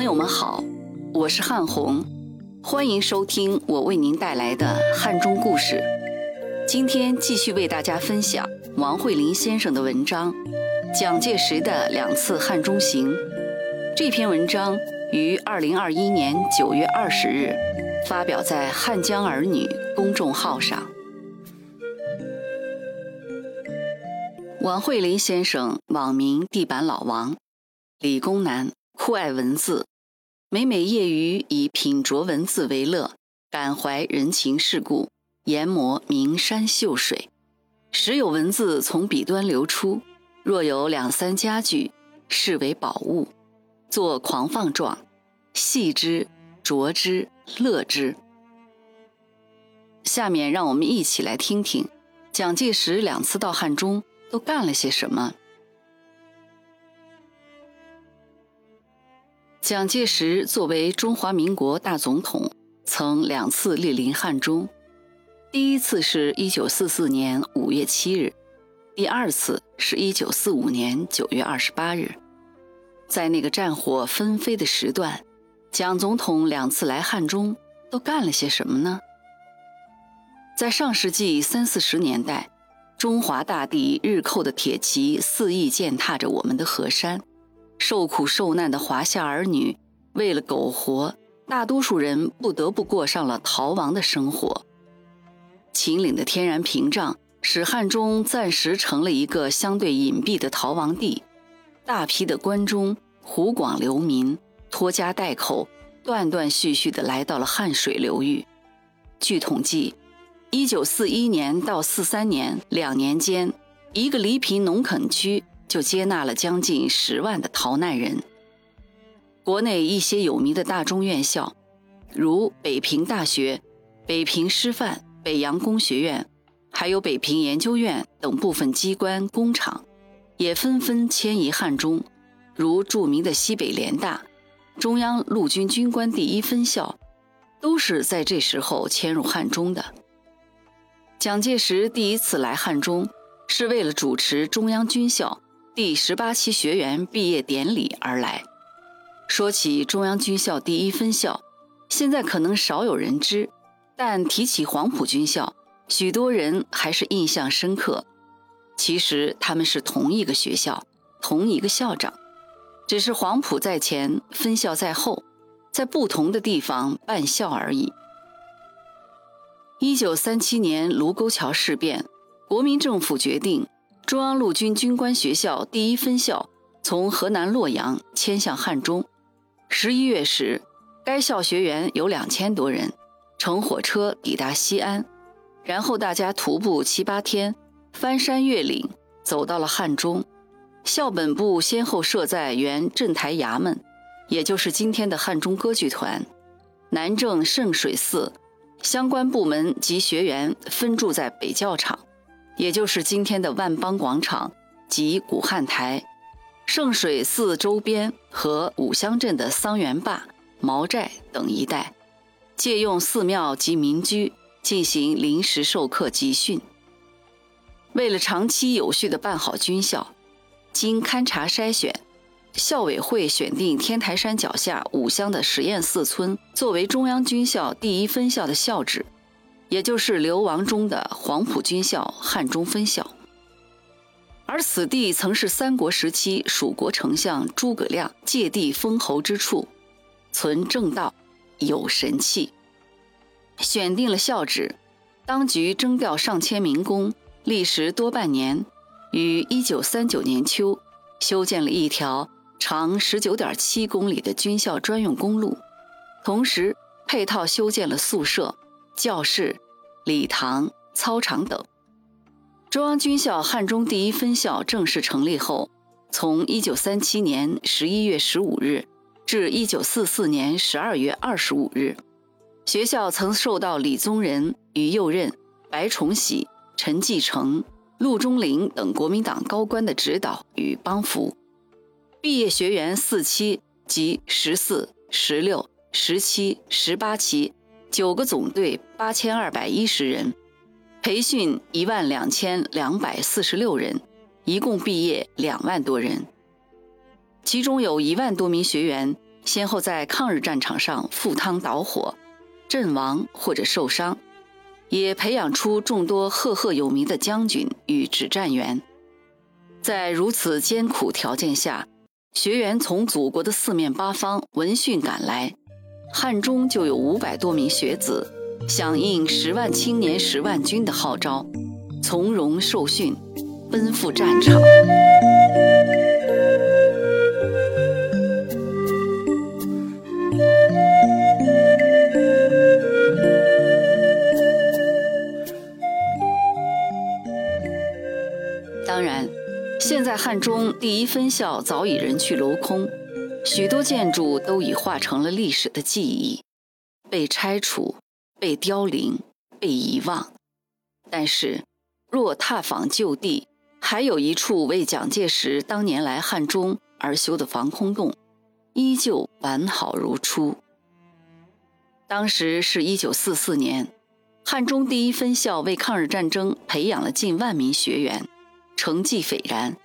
朋友们好，我是汉红，欢迎收听我为您带来的汉中故事。今天继续为大家分享王慧林先生的文章《蒋介石的两次汉中行》。这篇文章于二零二一年九月二十日发表在《汉江儿女》公众号上。王慧林先生网名“地板老王”，理工男。酷爱文字，每每业余以品酌文字为乐，感怀人情世故，研磨名山秀水。时有文字从笔端流出，若有两三佳句，视为宝物，作狂放状，细之、酌之、乐之。下面让我们一起来听听，蒋介石两次到汉中都干了些什么。蒋介石作为中华民国大总统，曾两次莅临汉中。第一次是一九四四年五月七日，第二次是一九四五年九月二十八日。在那个战火纷飞的时段，蒋总统两次来汉中都干了些什么呢？在上世纪三四十年代，中华大地日寇的铁骑肆意践踏着我们的河山。受苦受难的华夏儿女，为了苟活，大多数人不得不过上了逃亡的生活。秦岭的天然屏障使汉中暂时成了一个相对隐蔽的逃亡地，大批的关中、湖广流民拖家带口，断断续续地来到了汉水流域。据统计，一九四一年到四三年两年间，一个黎平农垦区。就接纳了将近十万的逃难人。国内一些有名的大中院校，如北平大学、北平师范、北洋工学院，还有北平研究院等部分机关工厂，也纷纷迁移汉中。如著名的西北联大、中央陆军军官第一分校，都是在这时候迁入汉中的。蒋介石第一次来汉中，是为了主持中央军校。第十八期学员毕业典礼而来。说起中央军校第一分校，现在可能少有人知，但提起黄埔军校，许多人还是印象深刻。其实他们是同一个学校，同一个校长，只是黄埔在前，分校在后，在不同的地方办校而已。一九三七年卢沟桥事变，国民政府决定。中央陆军军官学校第一分校从河南洛阳迁向汉中。十一月时，该校学员有两千多人，乘火车抵达西安，然后大家徒步七八天，翻山越岭，走到了汉中。校本部先后设在原镇台衙门，也就是今天的汉中歌剧团、南郑圣水寺，相关部门及学员分驻在北教场。也就是今天的万邦广场及古汉台、圣水寺周边和五乡镇的桑园坝、毛寨等一带，借用寺庙及民居进行临时授课集训。为了长期有序地办好军校，经勘察筛选，校委会选定天台山脚下五乡的实验寺村作为中央军校第一分校的校址。也就是流亡中的黄埔军校汉中分校，而此地曾是三国时期蜀国丞相诸葛亮借地封侯之处，存正道，有神器。选定了校址，当局征调上千民工，历时多半年，于一九三九年秋修建了一条长十九点七公里的军校专用公路，同时配套修建了宿舍。教室、礼堂、操场等。中央军校汉中第一分校正式成立后，从1937年11月15日至1944年12月25日，学校曾受到李宗仁、于右任、白崇禧、陈继承、陆中麟等国民党高官的指导与帮扶。毕业学员四期及十四、十六、十七、十八期。九个总队八千二百一十人，培训一万两千两百四十六人，一共毕业两万多人。其中有一万多名学员先后在抗日战场上赴汤蹈火，阵亡或者受伤，也培养出众多赫赫有名的将军与指战员。在如此艰苦条件下，学员从祖国的四面八方闻讯赶来，汉中就有五百多名学子响应“十万青年十万军”的号召，从容受训，奔赴战场。当然。现在汉中第一分校早已人去楼空，许多建筑都已化成了历史的记忆，被拆除、被凋零、被遗忘。但是，若踏访旧地，还有一处为蒋介石当年来汉中而修的防空洞，依旧完好如初。当时是一九四四年，汉中第一分校为抗日战争培养了近万名学员。成绩斐然，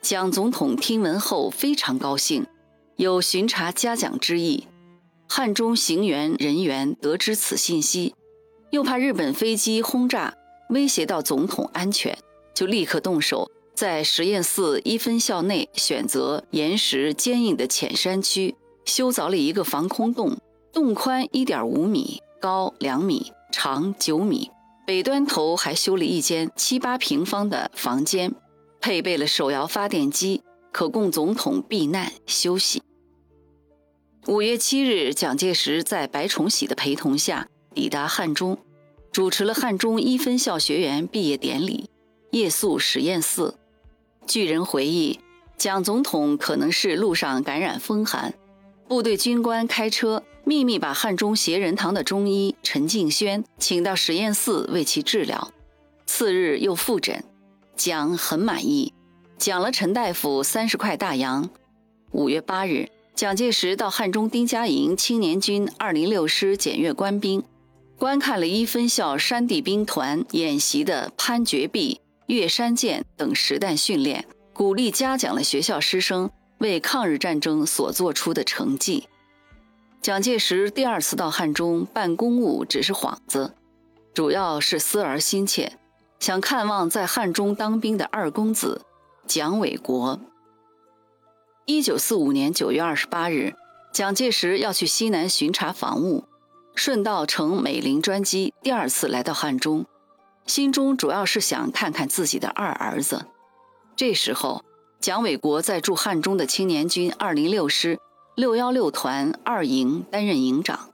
蒋总统听闻后非常高兴，有巡查嘉奖之意。汉中行员人员得知此信息，又怕日本飞机轰炸威胁到总统安全，就立刻动手，在实验室一分校内选择岩石坚硬的浅山区，修凿了一个防空洞，洞宽一点五米，高两米，长九米。北端头还修了一间七八平方的房间，配备了手摇发电机，可供总统避难休息。五月七日，蒋介石在白崇禧的陪同下抵达汉中，主持了汉中一分校学员毕业典礼，夜宿实验室。据人回忆，蒋总统可能是路上感染风寒，部队军官开车。秘密把汉中协仁堂的中医陈敬轩请到实验室为其治疗，次日又复诊，蒋很满意，奖了陈大夫三十块大洋。五月八日，蒋介石到汉中丁家营青年军二零六师检阅官兵，观看了一分校山地兵团演习的攀绝壁、越山涧等实弹训练，鼓励嘉奖了学校师生为抗日战争所做出的成绩。蒋介石第二次到汉中办公务只是幌子，主要是思儿心切，想看望在汉中当兵的二公子蒋纬国。一九四五年九月二十八日，蒋介石要去西南巡查防务，顺道乘美龄专机第二次来到汉中，心中主要是想看看自己的二儿子。这时候，蒋纬国在驻汉中的青年军二零六师。六幺六团二营担任营长。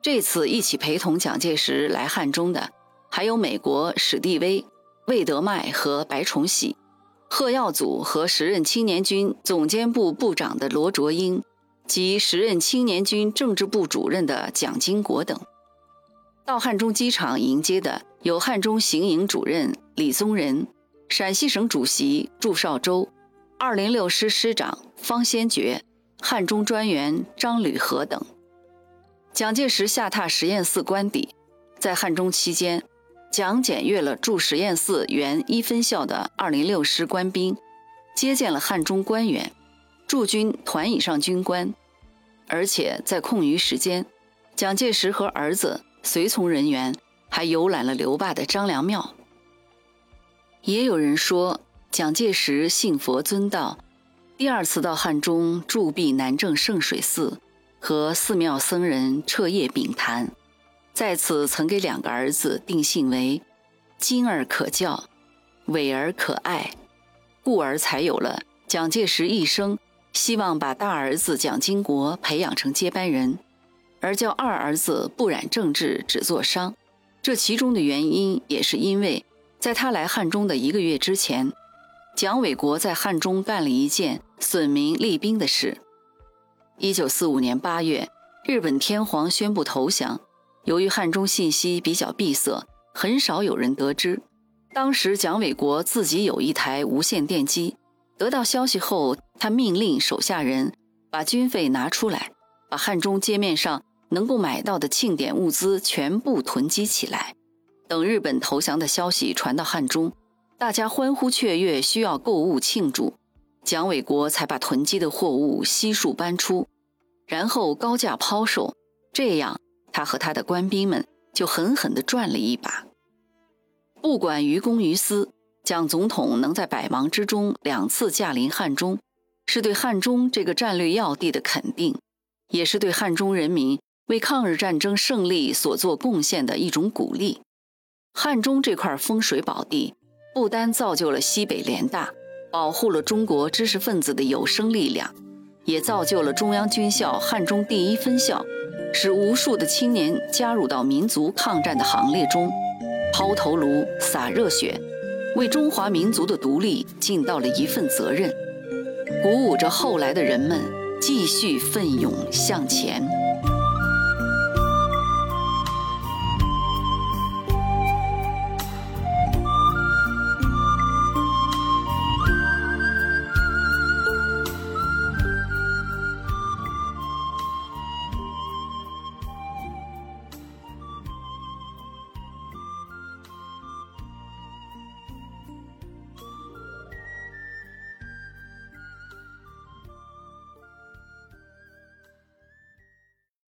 这次一起陪同蒋介石来汉中的，还有美国史蒂威、魏德迈和白崇禧，贺耀祖和时任青年军总监部部长的罗卓英，及时任青年军政治部主任的蒋经国等。到汉中机场迎接的有汉中行营主任李宗仁、陕西省主席祝绍周、二零六师师长方先觉。汉中专员张履和等，蒋介石下榻实验室官邸，在汉中期间，蒋检阅了驻实验寺原一分校的二零六师官兵，接见了汉中官员、驻军团以上军官，而且在空余时间，蒋介石和儿子随从人员还游览了刘坝的张良庙。也有人说，蒋介石信佛尊道。第二次到汉中驻跸南郑圣水寺，和寺庙僧人彻夜禀谈，在此曾给两个儿子定性为“金儿可教，伟儿可爱”，故而才有了蒋介石一生希望把大儿子蒋经国培养成接班人，而叫二儿子不染政治只做商。这其中的原因，也是因为在他来汉中的一个月之前。蒋纬国在汉中干了一件损民利兵的事。一九四五年八月，日本天皇宣布投降。由于汉中信息比较闭塞，很少有人得知。当时蒋纬国自己有一台无线电机，得到消息后，他命令手下人把军费拿出来，把汉中街面上能够买到的庆典物资全部囤积起来，等日本投降的消息传到汉中。大家欢呼雀跃，需要购物庆祝，蒋纬国才把囤积的货物悉数搬出，然后高价抛售，这样他和他的官兵们就狠狠地赚了一把。不管于公于私，蒋总统能在百忙之中两次驾临汉中，是对汉中这个战略要地的肯定，也是对汉中人民为抗日战争胜利所做贡献的一种鼓励。汉中这块风水宝地，不单造就了西北联大，保护了中国知识分子的有生力量，也造就了中央军校汉中第一分校，使无数的青年加入到民族抗战的行列中，抛头颅、洒热血，为中华民族的独立尽到了一份责任，鼓舞着后来的人们继续奋勇向前。